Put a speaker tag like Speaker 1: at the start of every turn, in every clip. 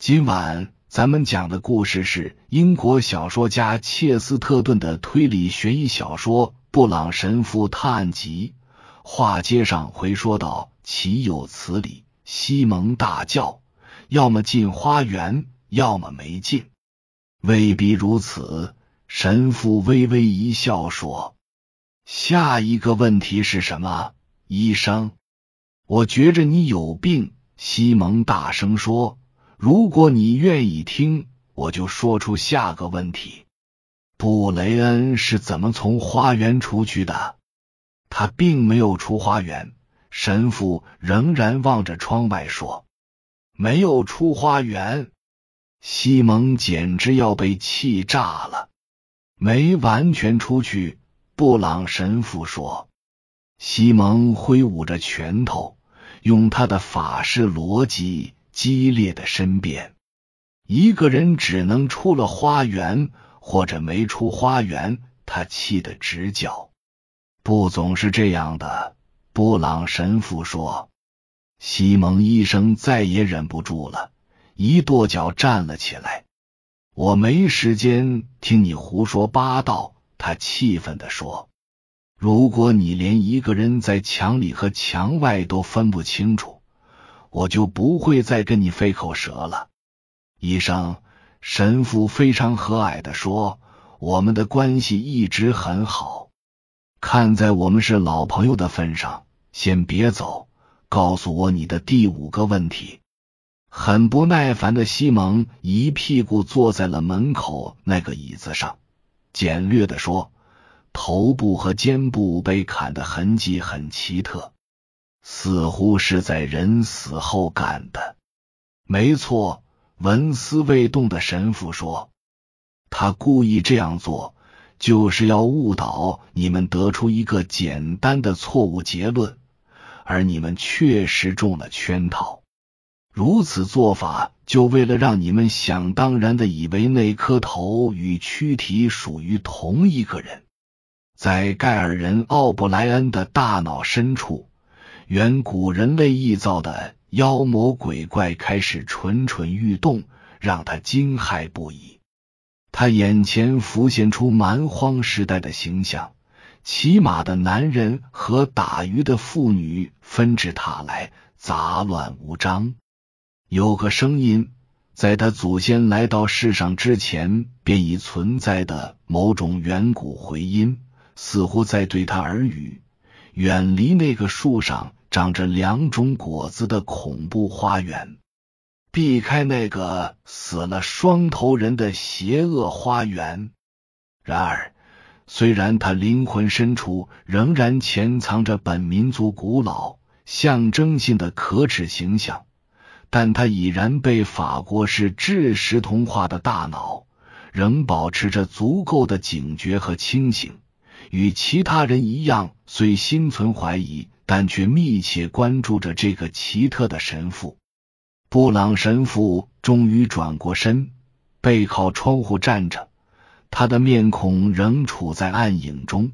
Speaker 1: 今晚咱们讲的故事是英国小说家切斯特顿的推理悬疑小说《布朗神父探案集》。话接上回说到：“岂有此理！”西蒙大叫：“要么进花园，要么没进。”未必如此。神父微微一笑说：“下一个问题是什么，医生？”我觉着你有病。”西蒙大声说。如果你愿意听，我就说出下个问题：布雷恩是怎么从花园出去的？他并没有出花园。神父仍然望着窗外说：“没有出花园。”西蒙简直要被气炸了。没完全出去，布朗神父说。西蒙挥舞着拳头，用他的法式逻辑。激烈的申辩，一个人只能出了花园，或者没出花园。他气得直叫。不总是这样的，布朗神父说。西蒙医生再也忍不住了，一跺脚站了起来。我没时间听你胡说八道，他气愤地说。如果你连一个人在墙里和墙外都分不清楚。我就不会再跟你费口舌了，医生。神父非常和蔼的说：“我们的关系一直很好，看在我们是老朋友的份上，先别走，告诉我你的第五个问题。”很不耐烦的西蒙一屁股坐在了门口那个椅子上，简略的说：“头部和肩部被砍的痕迹很奇特。”似乎是在人死后干的。没错，纹丝未动的神父说：“他故意这样做，就是要误导你们得出一个简单的错误结论，而你们确实中了圈套。如此做法，就为了让你们想当然的以为那颗头与躯体属于同一个人。在盖尔人奥布莱恩的大脑深处。”远古人类臆造的妖魔鬼怪开始蠢蠢欲动，让他惊骇不已。他眼前浮现出蛮荒时代的形象：骑马的男人和打鱼的妇女纷至沓来，杂乱无章。有个声音，在他祖先来到世上之前便已存在的某种远古回音，似乎在对他耳语。远离那个树上。长着两种果子的恐怖花园，避开那个死了双头人的邪恶花园。然而，虽然他灵魂深处仍然潜藏着本民族古老象征性的可耻形象，但他已然被法国式制式同化的大脑，仍保持着足够的警觉和清醒。与其他人一样，虽心存怀疑。但却密切关注着这个奇特的神父。布朗神父终于转过身，背靠窗户站着，他的面孔仍处在暗影中。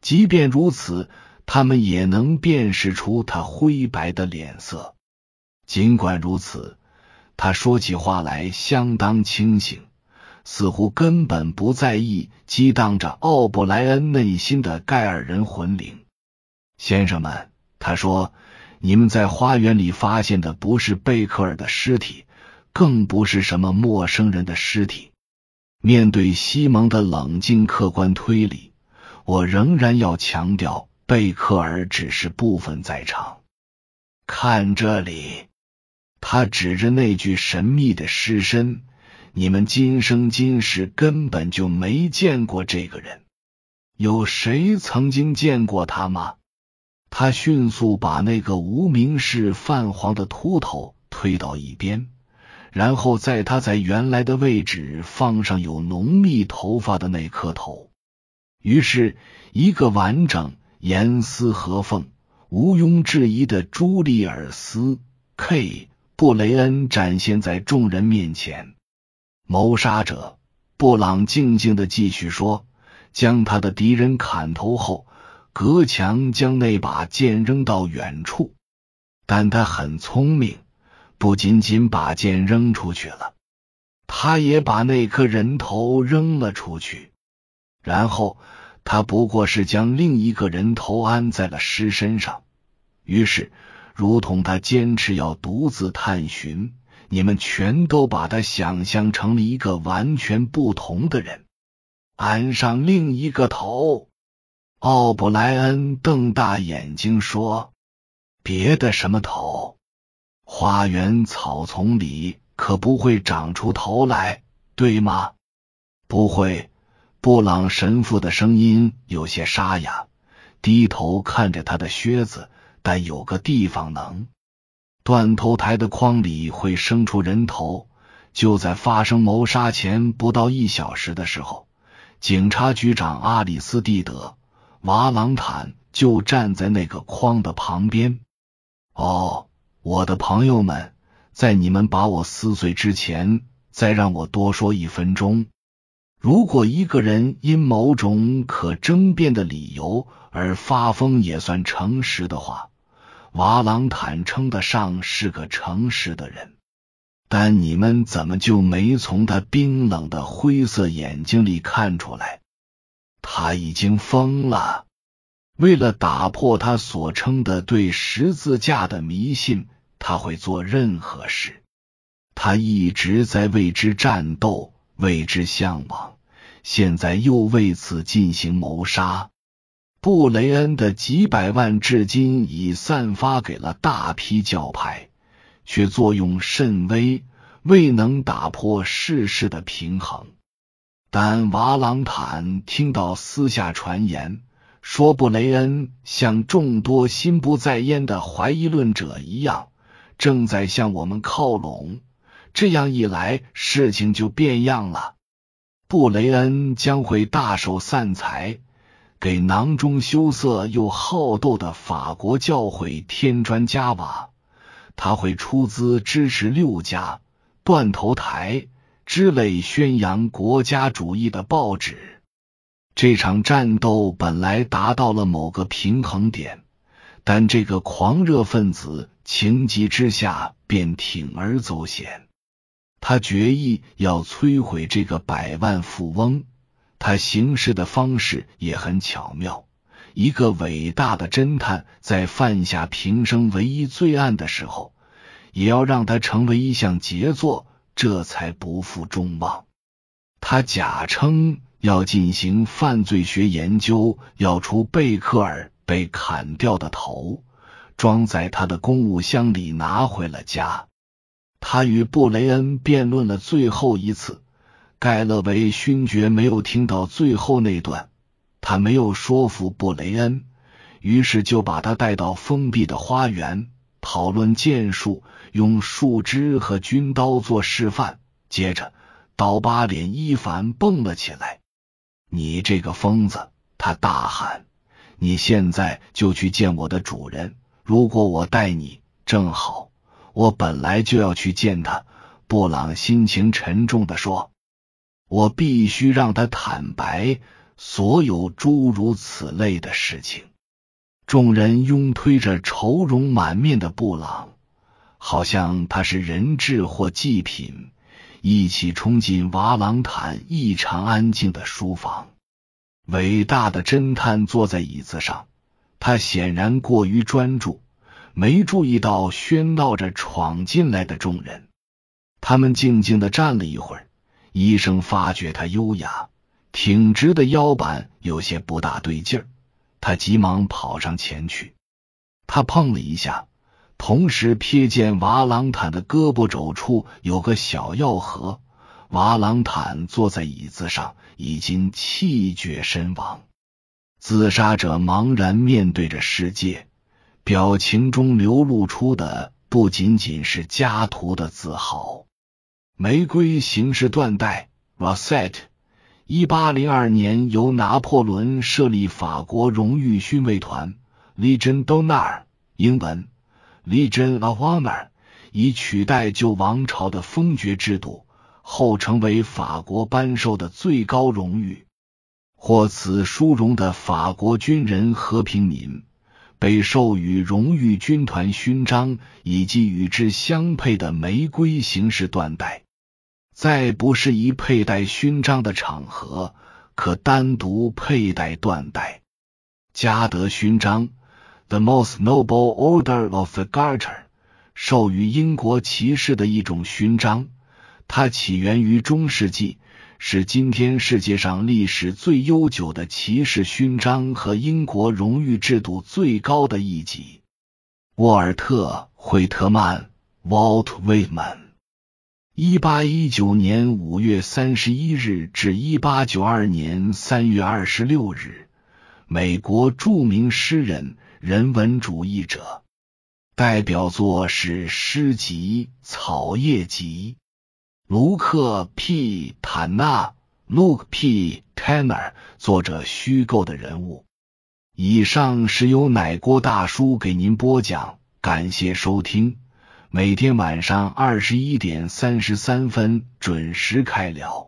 Speaker 1: 即便如此，他们也能辨识出他灰白的脸色。尽管如此，他说起话来相当清醒，似乎根本不在意激荡着奥布莱恩内心的盖尔人魂灵。先生们，他说：“你们在花园里发现的不是贝克尔的尸体，更不是什么陌生人的尸体。”面对西蒙的冷静客观推理，我仍然要强调，贝克尔只是部分在场。看这里，他指着那具神秘的尸身，你们今生今世根本就没见过这个人。有谁曾经见过他吗？他迅速把那个无名氏泛黄的秃头推到一边，然后在他在原来的位置放上有浓密头发的那颗头。于是，一个完整、严丝合缝、毋庸置疑的朱利尔斯 ·K· 布雷恩展现在众人面前。谋杀者布朗静静的继续说：“将他的敌人砍头后。”隔墙将那把剑扔到远处，但他很聪明，不仅仅把剑扔出去了，他也把那颗人头扔了出去。然后他不过是将另一个人头安在了尸身上。于是，如同他坚持要独自探寻，你们全都把他想象成了一个完全不同的人。安上另一个头。奥布莱恩瞪大眼睛说：“别的什么头？花园草丛里可不会长出头来，对吗？”不会。布朗神父的声音有些沙哑，低头看着他的靴子。但有个地方能。断头台的筐里会生出人头。就在发生谋杀前不到一小时的时候，警察局长阿里斯蒂德。瓦朗坦就站在那个筐的旁边。哦，我的朋友们，在你们把我撕碎之前，再让我多说一分钟。如果一个人因某种可争辩的理由而发疯，也算诚实的话，瓦朗坦称得上是个诚实的人。但你们怎么就没从他冰冷的灰色眼睛里看出来？他已经疯了。为了打破他所称的对十字架的迷信，他会做任何事。他一直在为之战斗，为之向往，现在又为此进行谋杀。布雷恩的几百万至今已散发给了大批教派，却作用甚微，未能打破世事的平衡。但瓦朗坦听到私下传言，说布雷恩像众多心不在焉的怀疑论者一样，正在向我们靠拢。这样一来，事情就变样了。布雷恩将会大手散财，给囊中羞涩又好斗的法国教会添砖加瓦。他会出资支持六家断头台。之类宣扬国家主义的报纸，这场战斗本来达到了某个平衡点，但这个狂热分子情急之下便铤而走险。他决意要摧毁这个百万富翁。他行事的方式也很巧妙。一个伟大的侦探在犯下平生唯一罪案的时候，也要让他成为一项杰作。这才不负众望。他假称要进行犯罪学研究，要出贝克尔被砍掉的头，装在他的公务箱里拿回了家。他与布雷恩辩论了最后一次。盖勒维勋爵没有听到最后那段，他没有说服布雷恩，于是就把他带到封闭的花园。讨论剑术，用树枝和军刀做示范。接着，刀疤脸伊凡蹦了起来：“你这个疯子！”他大喊：“你现在就去见我的主人！如果我带你，正好。我本来就要去见他。”布朗心情沉重的说：“我必须让他坦白所有诸如此类的事情。”众人拥推着愁容满面的布朗，好像他是人质或祭品，一起冲进瓦朗坦异常安静的书房。伟大的侦探坐在椅子上，他显然过于专注，没注意到喧闹着闯进来的众人。他们静静的站了一会儿，医生发觉他优雅挺直的腰板有些不大对劲儿。他急忙跑上前去，他碰了一下，同时瞥见瓦朗坦的胳膊肘处有个小药盒。瓦朗坦坐在椅子上，已经气绝身亡。自杀者茫然面对着世界，表情中流露出的不仅仅是家徒的自豪。玫瑰形式缎带 （Rosette）。一八零二年，由拿破仑设立法国荣誉勋卫团 （Legion d'honneur，英文 Legion of Honor），以取代旧王朝的封爵制度，后成为法国颁授的最高荣誉。获此殊荣的法国军人和平民，被授予荣誉军团勋章以及与之相配的玫瑰形式缎带。在不适宜佩戴勋章的场合，可单独佩戴缎带。嘉德勋章 （The Most Noble Order of the Garter） 授予英国骑士的一种勋章，它起源于中世纪。是今天世界上历史最悠久的骑士勋章和英国荣誉制度最高的一级。沃尔特·惠特曼 （Walt Whitman），一八一九年五月三十一日至一八九二年三月二十六日，美国著名诗人、人文主义者，代表作是诗集《草叶集》。卢克 ·P· 坦纳 （Luke P. Tanner） 作者虚构的人物。以上是由奶锅大叔给您播讲，感谢收听。每天晚上二十一点三十三分准时开聊。